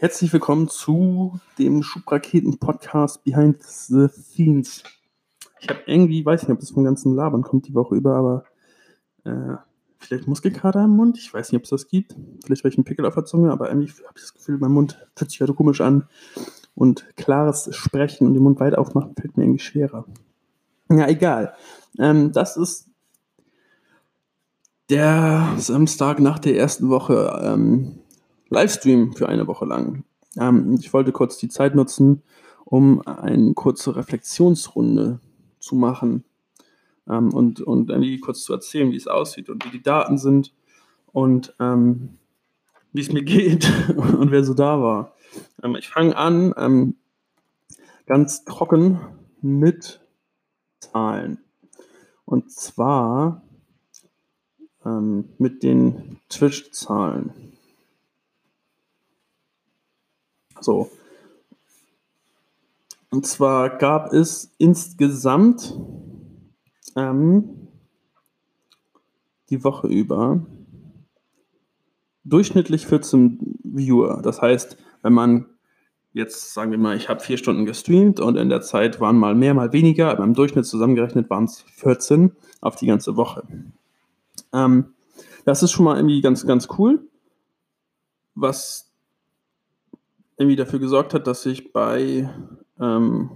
Herzlich willkommen zu dem Schubraketen-Podcast Behind the Scenes. Ich habe irgendwie, weiß nicht, ob das vom ganzen Labern kommt die Woche über, aber äh, vielleicht Muskelkater im Mund. Ich weiß nicht, ob es das gibt. Vielleicht welchen Pickel auf der Zunge, aber irgendwie habe ich das Gefühl, mein Mund fühlt sich heute komisch an. Und klares Sprechen und den Mund weit aufmachen fällt mir irgendwie schwerer. Ja, egal. Ähm, das ist der Samstag nach der ersten Woche ähm, Livestream für eine Woche lang. Ähm, ich wollte kurz die Zeit nutzen, um eine kurze Reflexionsrunde zu machen ähm, und, und irgendwie kurz zu erzählen, wie es aussieht und wie die Daten sind und ähm, wie es mir geht und wer so da war. Ähm, ich fange an ähm, ganz trocken mit Zahlen. Und zwar ähm, mit den Twitch-Zahlen. So. Und zwar gab es insgesamt ähm, die Woche über durchschnittlich 14 Viewer. Das heißt, wenn man jetzt sagen wir mal, ich habe vier Stunden gestreamt und in der Zeit waren mal mehr, mal weniger, aber im Durchschnitt zusammengerechnet waren es 14 auf die ganze Woche. Ähm, das ist schon mal irgendwie ganz, ganz cool. Was irgendwie dafür gesorgt hat, dass ich bei ähm,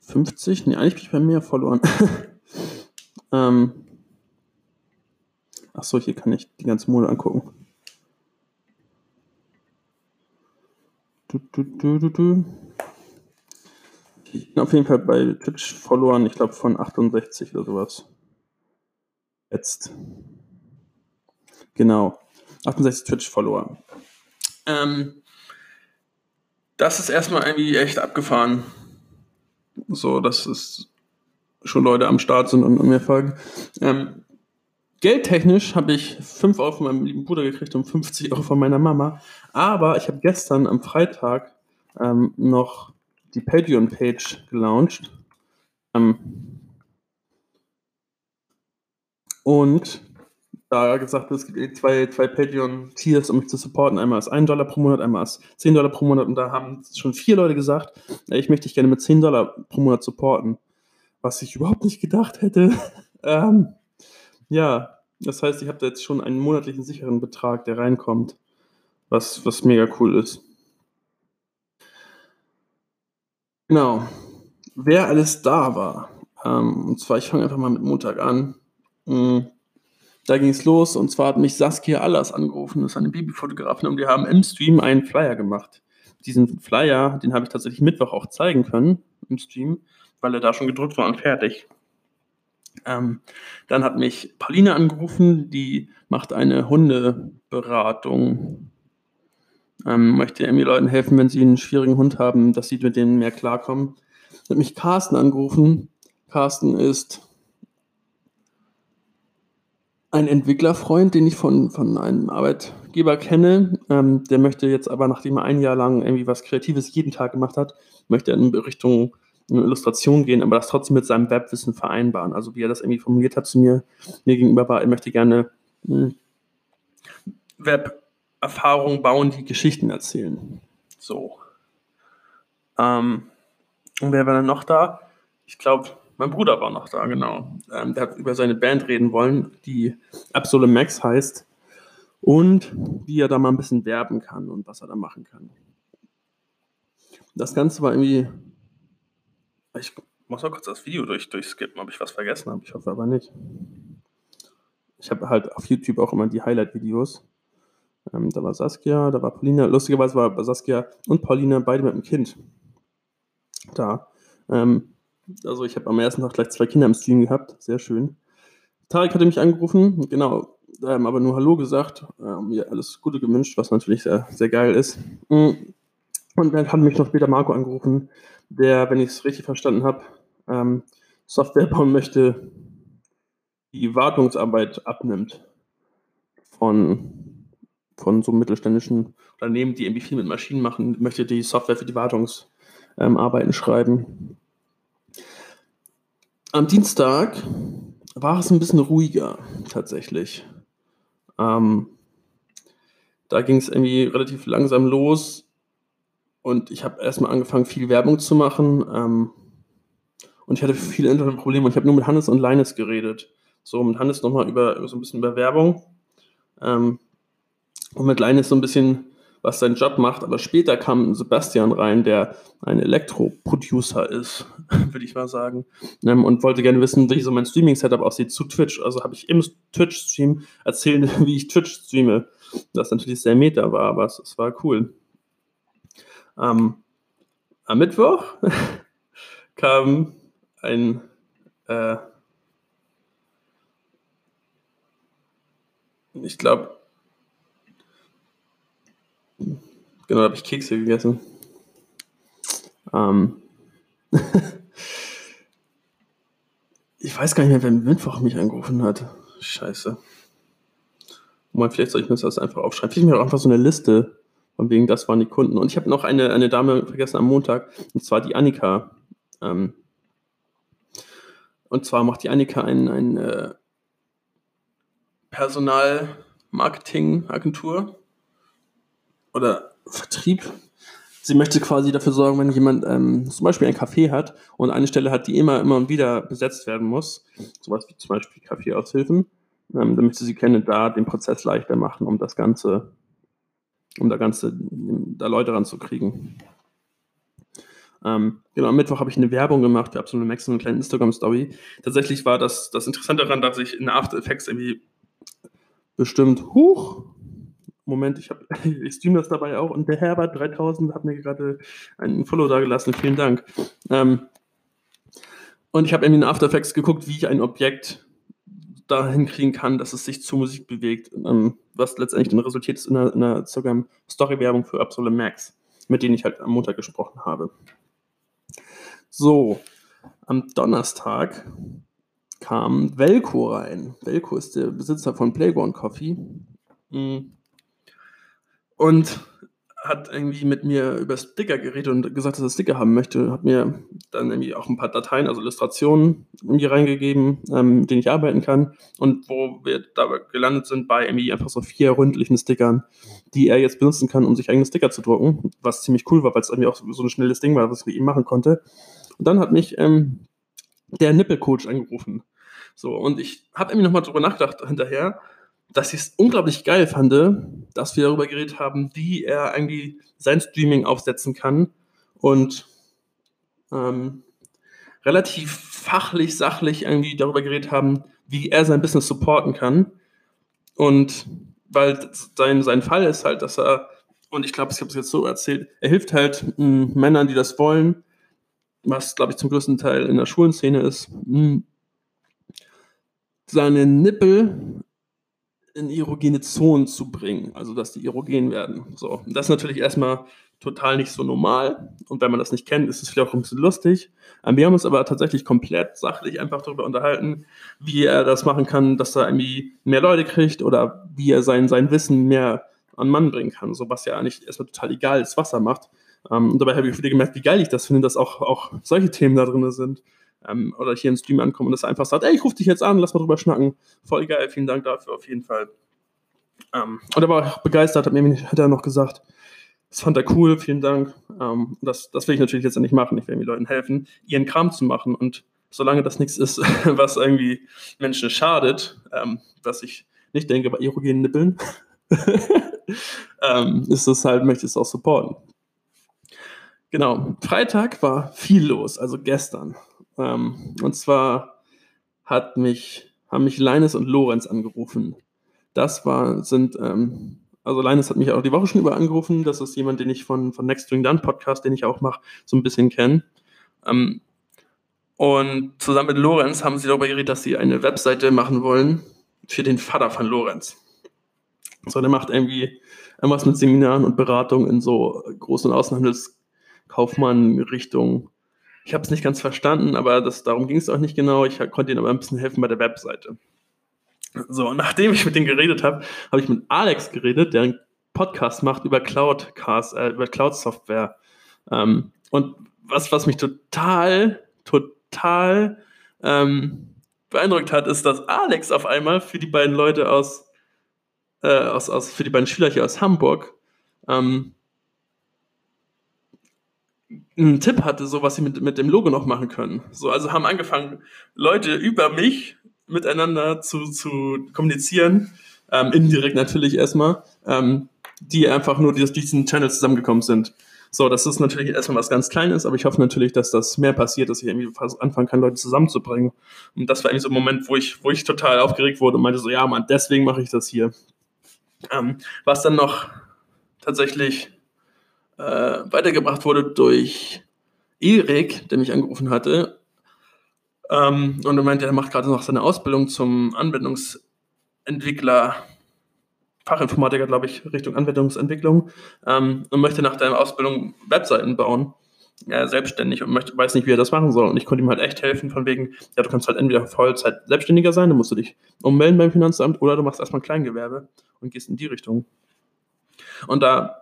50, nee, eigentlich bin ich bei mehr verloren. ähm, Achso, hier kann ich die ganze Mode angucken. Du, du, du, du, du. Ich bin auf jeden Fall bei Twitch verloren, ich glaube von 68 oder sowas. Jetzt. Genau. 68 Twitch-Follower. Ähm, das ist erstmal irgendwie echt abgefahren. So, dass es schon Leute am Start sind und, mir folgen. Ähm, geldtechnisch habe ich 5 Euro von meinem lieben Bruder gekriegt und 50 Euro von meiner Mama. Aber ich habe gestern am Freitag ähm, noch die Patreon-Page gelauncht. Ähm, und da gesagt, es gibt zwei, zwei Patreon-Tiers, um mich zu supporten. Einmal ist 1 Dollar pro Monat, einmal ist 10 Dollar pro Monat. Und da haben schon vier Leute gesagt, ich möchte dich gerne mit 10 Dollar pro Monat supporten. Was ich überhaupt nicht gedacht hätte. ähm, ja, das heißt, ich habe da jetzt schon einen monatlichen sicheren Betrag, der reinkommt. Was, was mega cool ist. Genau. Wer alles da war. Ähm, und zwar, ich fange einfach mal mit Montag an. Mhm da ging es los und zwar hat mich Saskia Allers angerufen, das ist eine Babyfotografin und wir haben im Stream einen Flyer gemacht. Diesen Flyer, den habe ich tatsächlich Mittwoch auch zeigen können im Stream, weil er da schon gedruckt war und fertig. Ähm, dann hat mich Pauline angerufen, die macht eine Hundeberatung. Ähm, möchte irgendwie Leuten helfen, wenn sie einen schwierigen Hund haben, dass sie mit denen mehr klarkommen. Hat mich Carsten angerufen. Carsten ist ein Entwicklerfreund, den ich von, von einem Arbeitgeber kenne, ähm, der möchte jetzt aber, nachdem er ein Jahr lang irgendwie was Kreatives jeden Tag gemacht hat, möchte er in Richtung eine Illustration gehen, aber das trotzdem mit seinem Webwissen vereinbaren. Also wie er das irgendwie formuliert hat zu mir, mir gegenüber war, er möchte gerne hm, Web-Erfahrungen bauen, die Geschichten erzählen. So. Ähm, und wer war dann noch da? Ich glaube, mein Bruder war noch da, genau. Ähm, der hat über seine Band reden wollen, die Absolute Max heißt. Und wie er da mal ein bisschen werben kann und was er da machen kann. Das Ganze war irgendwie. Ich muss mal kurz das Video durch, durchskippen, ob ich was vergessen habe. Ich hoffe aber nicht. Ich habe halt auf YouTube auch immer die Highlight-Videos. Ähm, da war Saskia, da war Paulina. Lustigerweise war Saskia und Paulina beide mit dem Kind da. Ähm, also ich habe am ersten Tag gleich zwei Kinder im Stream gehabt. Sehr schön. Tarek hatte mich angerufen, genau, ähm, aber nur Hallo gesagt, ähm, mir alles Gute gewünscht, was natürlich sehr, sehr geil ist. Mm. Und dann hat mich noch später Marco angerufen, der, wenn ich es richtig verstanden habe, ähm, Software bauen möchte, die Wartungsarbeit abnimmt von, von so mittelständischen Unternehmen, die irgendwie viel mit Maschinen machen, möchte die Software für die Wartungsarbeiten schreiben. Am Dienstag war es ein bisschen ruhiger, tatsächlich. Ähm, da ging es irgendwie relativ langsam los und ich habe erstmal angefangen, viel Werbung zu machen. Ähm, und ich hatte viele Probleme und ich habe nur mit Hannes und Leines geredet. So, mit Hannes nochmal über, so ein bisschen über Werbung. Ähm, und mit Leines so ein bisschen, was sein Job macht. Aber später kam Sebastian rein, der ein Elektro-Producer ist, würde ich mal sagen. Ähm, und wollte gerne wissen, wie so mein Streaming-Setup aussieht zu Twitch. Also habe ich im Twitch-Stream erzählt, wie ich Twitch streame. Das natürlich sehr meta war, aber es, es war cool. Ähm, am Mittwoch kam ein äh, ich glaube, genau, da habe ich Kekse gegessen. Ähm ich weiß gar nicht mehr, wer Mittwoch mich angerufen hat. Scheiße. Mal, vielleicht soll ich mir das einfach aufschreiben. Vielleicht mir auch einfach so eine Liste, von wegen, das waren die Kunden. Und ich habe noch eine, eine Dame vergessen am Montag, und zwar die Annika. Ähm und zwar macht die Annika ein, ein äh, Personalmarketing-Agentur oder Vertrieb. Sie möchte quasi dafür sorgen, wenn jemand ähm, zum Beispiel ein Café hat und eine Stelle hat, die immer, immer wieder besetzt werden muss, sowas wie zum Beispiel Kaffeeaushilfen, ähm, dann möchte sie gerne da den Prozess leichter machen, um das Ganze, um da Ganze, da Leute ranzukriegen. Ähm, genau, am Mittwoch habe ich eine Werbung gemacht für Absolute Max, eine kleine Instagram-Story. Tatsächlich war das, das Interessante daran, dass ich in After Effects irgendwie bestimmt, huch, Moment, ich, ich stream das dabei auch und der Herbert 3000 hat mir gerade einen Follow da gelassen, vielen Dank. Ähm, und ich habe irgendwie in After Effects geguckt, wie ich ein Objekt dahin kriegen kann, dass es sich zur Musik bewegt, ähm, was letztendlich dann resultiert ist in einer, in einer Story-Werbung für Absolute Max, mit denen ich halt am Montag gesprochen habe. So, am Donnerstag kam Velko rein. Velko ist der Besitzer von Playground Coffee. Mm. Und hat irgendwie mit mir über Sticker geredet und gesagt, dass er Sticker haben möchte. Hat mir dann irgendwie auch ein paar Dateien, also Illustrationen irgendwie reingegeben, ähm, mit denen ich arbeiten kann. Und wo wir dabei gelandet sind bei irgendwie einfach so vier ründlichen Stickern, die er jetzt benutzen kann, um sich eigene Sticker zu drucken. Was ziemlich cool war, weil es irgendwie auch so ein schnelles Ding war, was ich ihm machen konnte. Und dann hat mich ähm, der Nippelcoach angerufen. So, und ich habe irgendwie nochmal drüber nachgedacht hinterher, dass ich es unglaublich geil fand, dass wir darüber geredet haben, wie er irgendwie sein Streaming aufsetzen kann und ähm, relativ fachlich, sachlich irgendwie darüber geredet haben, wie er sein Business supporten kann. Und weil sein, sein Fall ist halt, dass er, und ich glaube, ich habe es jetzt so erzählt, er hilft halt mh, hm, Männern, die das wollen, was, glaube ich, zum größten Teil in der Schulenszene ist, mh, hm, seine Nippel in erogene Zonen zu bringen, also dass die erogen werden. So, das ist natürlich erstmal total nicht so normal und wenn man das nicht kennt, ist es vielleicht auch ein bisschen lustig. Ähm, wir haben uns aber tatsächlich komplett sachlich einfach darüber unterhalten, wie er das machen kann, dass er irgendwie mehr Leute kriegt oder wie er sein, sein Wissen mehr an Mann bringen kann, so was ja eigentlich erstmal total egal ist, was er macht. Ähm, und dabei habe ich wieder gemerkt, wie geil ich das finde, dass auch, auch solche Themen da drin sind ähm, oder hier ins Stream ankommen und das einfach sagt, ey, ich rufe dich jetzt an, lass mal drüber schnacken. Voll geil, vielen Dank dafür auf jeden Fall. Ähm, und er war begeistert, hat, mir, hat er noch gesagt, das fand er cool, vielen Dank. Ähm, das, das will ich natürlich jetzt nicht machen. Ich will den Leuten helfen, ihren Kram zu machen. Und solange das nichts ist, was irgendwie Menschen schadet, ähm, was ich nicht denke bei erogenen Nippeln, ähm, ist das halt, möchte ich es auch supporten. Genau, Freitag war viel los, also gestern. Ähm, und zwar hat mich, haben mich Leines und Lorenz angerufen. Das war, sind, ähm, also Leines hat mich auch die Woche schon über angerufen. Das ist jemand, den ich von, von Next Doing Done Podcast, den ich auch mache, so ein bisschen kenne. Ähm, und zusammen mit Lorenz haben sie darüber geredet, dass sie eine Webseite machen wollen für den Vater von Lorenz. So, der macht irgendwie irgendwas mit Seminaren und Beratungen in so großen Außenhandelskaufmann-Richtungen ich habe es nicht ganz verstanden, aber das, darum ging es auch nicht genau. Ich konnte ihnen aber ein bisschen helfen bei der Webseite. So, nachdem ich mit denen geredet habe, habe ich mit Alex geredet, der einen Podcast macht über Cloudcast, äh, über Cloud-Software. Ähm, und was, was mich total, total ähm, beeindruckt hat, ist, dass Alex auf einmal für die beiden Leute aus äh, aus, aus, für die beiden Schüler hier aus Hamburg ähm, einen Tipp hatte, so was sie mit, mit dem Logo noch machen können. So, also haben angefangen, Leute über mich miteinander zu, zu kommunizieren, ähm, indirekt natürlich erstmal, ähm, die einfach nur durch diesen Channel zusammengekommen sind. So, das ist natürlich erstmal was ganz Kleines, aber ich hoffe natürlich, dass das mehr passiert, dass ich irgendwie anfangen kann, Leute zusammenzubringen. Und das war irgendwie so ein Moment, wo ich, wo ich total aufgeregt wurde und meinte so, ja, Mann, deswegen mache ich das hier. Ähm, was dann noch tatsächlich äh, weitergebracht wurde durch Erik, der mich angerufen hatte. Ähm, und er meinte, er macht gerade noch seine Ausbildung zum Anwendungsentwickler Fachinformatiker, glaube ich, Richtung Anwendungsentwicklung ähm, und möchte nach der Ausbildung Webseiten bauen. Ja, selbstständig und möchte, weiß nicht, wie er das machen soll. Und ich konnte ihm halt echt helfen, von wegen, ja, du kannst halt entweder Vollzeit Selbstständiger sein, dann musst du dich ummelden beim Finanzamt, oder du machst erstmal Kleingewerbe und gehst in die Richtung. Und da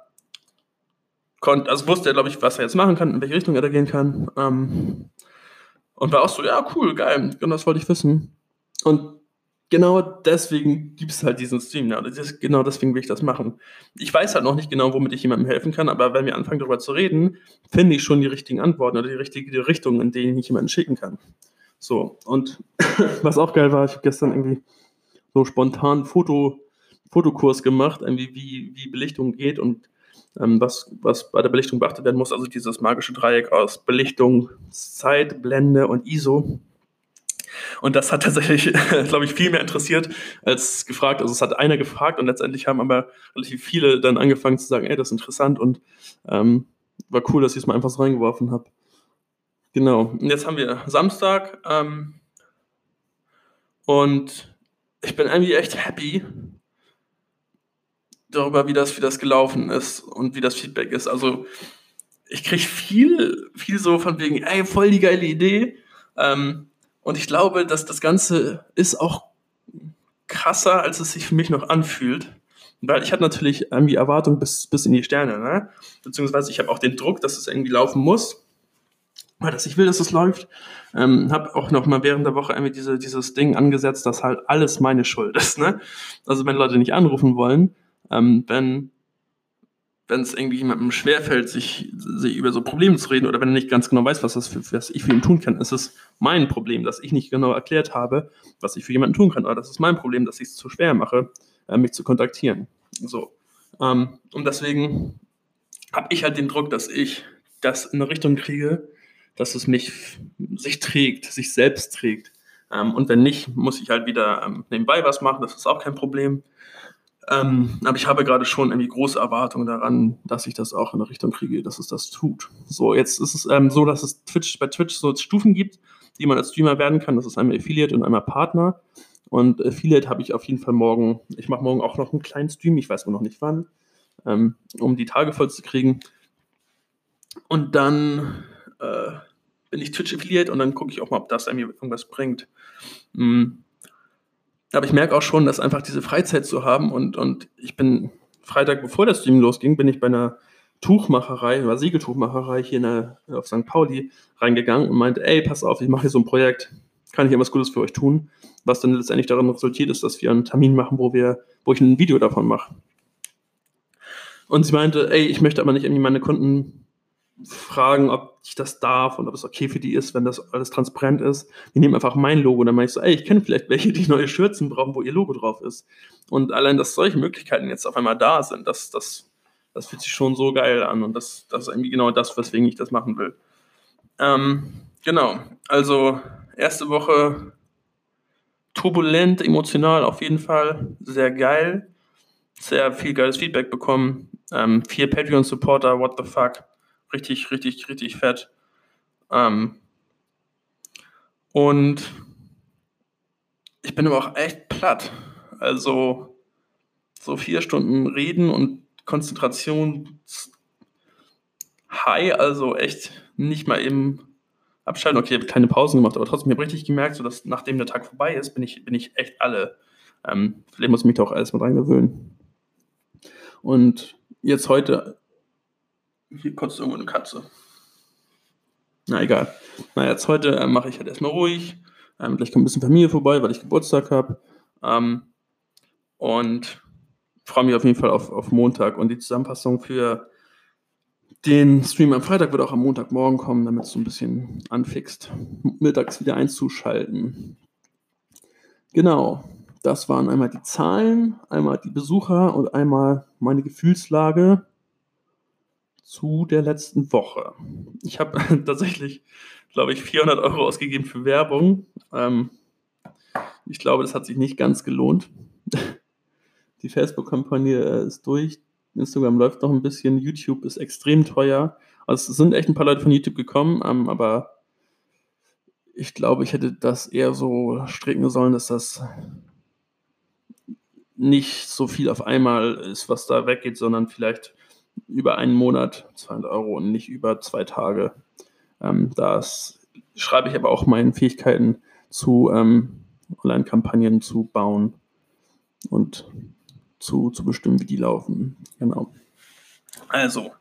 konnte, also wusste er, glaube ich, was er jetzt machen kann, in welche Richtung er da gehen kann. Ähm, und war auch so, ja, cool, geil, genau das wollte ich wissen. Und genau deswegen gibt es halt diesen Stream. Ja, ist, genau deswegen will ich das machen. Ich weiß halt noch nicht genau, womit ich jemandem helfen kann, aber wenn wir anfangen darüber zu reden, finde ich schon die richtigen Antworten oder die richtige Richtung, in denen ich jemanden schicken kann. So, und was auch geil war, ich habe gestern irgendwie so spontan Foto, Fotokurs gemacht, irgendwie wie, wie Belichtung geht und was, was bei der Belichtung beachtet werden muss, also dieses magische Dreieck aus Belichtung, Zeit, Blende und ISO. Und das hat tatsächlich, glaube ich, viel mehr interessiert als gefragt. Also es hat einer gefragt und letztendlich haben aber relativ viele dann angefangen zu sagen, ey, das ist interessant und ähm, war cool, dass ich es mal einfach so reingeworfen habe. Genau. Und jetzt haben wir Samstag ähm, und ich bin irgendwie echt happy darüber, wie das, wie das gelaufen ist und wie das Feedback ist. Also ich kriege viel, viel so von wegen, ey, voll die geile Idee. Ähm, und ich glaube, dass das Ganze ist auch krasser, als es sich für mich noch anfühlt. Weil ich hatte natürlich irgendwie Erwartungen bis, bis in die Sterne, ne? Beziehungsweise ich habe auch den Druck, dass es irgendwie laufen muss. Weil dass ich will, dass es läuft. Ähm, habe auch noch mal während der Woche irgendwie diese, dieses Ding angesetzt, dass halt alles meine Schuld ist, ne? Also wenn Leute nicht anrufen wollen, ähm, wenn wenn es irgendwie jemandem schwerfällt, sich, sich über so Probleme zu reden oder wenn er nicht ganz genau weiß, was, das für, was ich für ihn tun kann, ist es mein Problem, dass ich nicht genau erklärt habe, was ich für jemanden tun kann. Oder das ist mein Problem, dass ich es zu schwer mache, äh, mich zu kontaktieren. So. Ähm, und deswegen habe ich halt den Druck, dass ich das in eine Richtung kriege, dass es mich sich trägt, sich selbst trägt. Ähm, und wenn nicht, muss ich halt wieder ähm, nebenbei was machen, das ist auch kein Problem. Ähm, aber ich habe gerade schon irgendwie große Erwartungen daran, dass ich das auch in eine Richtung kriege, dass es das tut. So, jetzt ist es ähm, so, dass es Twitch, bei Twitch so Stufen gibt, die man als Streamer werden kann. Das ist einmal Affiliate und einmal Partner. Und Affiliate habe ich auf jeden Fall morgen. Ich mache morgen auch noch einen kleinen Stream, ich weiß aber noch nicht wann, ähm, um die Tage voll zu kriegen. Und dann äh, bin ich Twitch Affiliate und dann gucke ich auch mal, ob das irgendwie irgendwas bringt. Mhm. Aber ich merke auch schon, dass einfach diese Freizeit zu haben und, und ich bin Freitag, bevor der Stream losging, bin ich bei einer Tuchmacherei, oder Siegeltuchmacherei hier der, auf St. Pauli reingegangen und meinte, ey, pass auf, ich mache hier so ein Projekt, kann ich irgendwas Gutes für euch tun? Was dann letztendlich darin resultiert ist, dass wir einen Termin machen, wo wir, wo ich ein Video davon mache. Und sie meinte, ey, ich möchte aber nicht irgendwie meine Kunden fragen, ob ich das darf und ob es okay für die ist, wenn das alles transparent ist. Die nehmen einfach mein Logo. Dann meine ich so, ey, ich kenne vielleicht welche, die neue Schürzen brauchen, wo ihr Logo drauf ist. Und allein, dass solche Möglichkeiten jetzt auf einmal da sind, das, das, das fühlt sich schon so geil an. Und das, das ist irgendwie genau das, weswegen ich das machen will. Ähm, genau. Also, erste Woche turbulent, emotional auf jeden Fall. Sehr geil. Sehr viel geiles Feedback bekommen. Ähm, vier Patreon-Supporter, what the fuck richtig, richtig, richtig fett. Ähm, und ich bin aber auch echt platt. Also so vier Stunden reden und Konzentration high, also echt nicht mal eben abschalten. Okay, ich habe keine Pausen gemacht, aber trotzdem habe ich richtig gemerkt, so dass nachdem der Tag vorbei ist, bin ich, bin ich echt alle. Ähm, vielleicht muss ich mich da auch alles mit reingewöhnen. Und jetzt heute hier kotzt irgendwo eine Katze. Na egal. Na, jetzt heute äh, mache ich halt erstmal ruhig. Ähm, gleich kommt ein bisschen Familie vorbei, weil ich Geburtstag habe. Ähm, und freue mich auf jeden Fall auf, auf Montag und die Zusammenfassung für den Stream am Freitag wird auch am Montagmorgen kommen, damit es so ein bisschen anfixt, mittags wieder einzuschalten. Genau, das waren einmal die Zahlen, einmal die Besucher und einmal meine Gefühlslage zu der letzten Woche. Ich habe tatsächlich, glaube ich, 400 Euro ausgegeben für Werbung. Ähm, ich glaube, das hat sich nicht ganz gelohnt. Die Facebook-Kampagne äh, ist durch, Instagram läuft noch ein bisschen, YouTube ist extrem teuer. Also es sind echt ein paar Leute von YouTube gekommen, ähm, aber ich glaube, ich hätte das eher so stricken sollen, dass das nicht so viel auf einmal ist, was da weggeht, sondern vielleicht über einen Monat 200 Euro und nicht über zwei Tage. Ähm, das schreibe ich aber auch meinen Fähigkeiten zu ähm, Online-Kampagnen zu bauen und zu, zu bestimmen, wie die laufen. Genau. Also,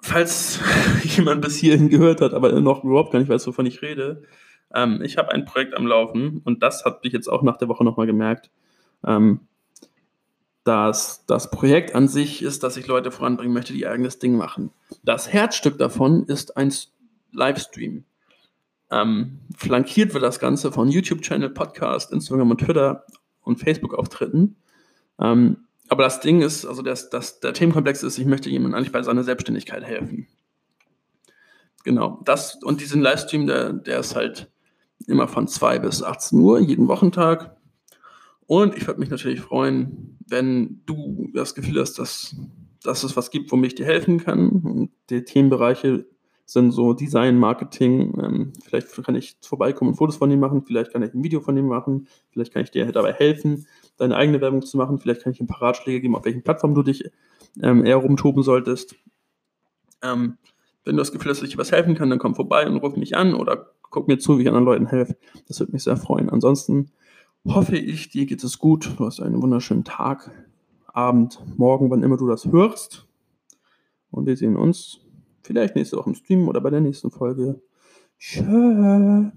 falls jemand bis hierhin gehört hat, aber noch überhaupt gar nicht weiß, wovon ich rede, ähm, ich habe ein Projekt am Laufen und das habe ich jetzt auch nach der Woche nochmal gemerkt. Ähm, dass das Projekt an sich ist, dass ich Leute voranbringen möchte, die eigenes Ding machen. Das Herzstück davon ist ein Livestream. Ähm, flankiert wird das Ganze von YouTube-Channel, Podcast, Instagram und Twitter und Facebook-Auftritten. Ähm, aber das Ding ist, also das, das, der Themenkomplex ist, ich möchte jemandem eigentlich bei seiner Selbstständigkeit helfen. Genau, das und diesen Livestream, der, der ist halt immer von 2 bis 18 Uhr, jeden Wochentag. Und ich würde mich natürlich freuen, wenn du das Gefühl hast, dass, dass es was gibt, womit ich dir helfen kann. Die Themenbereiche sind so Design, Marketing. Ähm, vielleicht kann ich vorbeikommen und Fotos von ihm machen. Vielleicht kann ich ein Video von ihm machen. Vielleicht kann ich dir dabei helfen, deine eigene Werbung zu machen. Vielleicht kann ich ein paar Ratschläge geben, auf welchen Plattformen du dich ähm, eher rumtoben solltest. Ähm, wenn du das Gefühl hast, dass ich dir was helfen kann, dann komm vorbei und ruf mich an oder guck mir zu, wie ich anderen Leuten helfe. Das würde mich sehr freuen. Ansonsten hoffe ich, dir geht es gut. Du hast einen wunderschönen Tag, Abend, Morgen, wann immer du das hörst. Und wir sehen uns vielleicht nächste Woche im Stream oder bei der nächsten Folge. Tschö.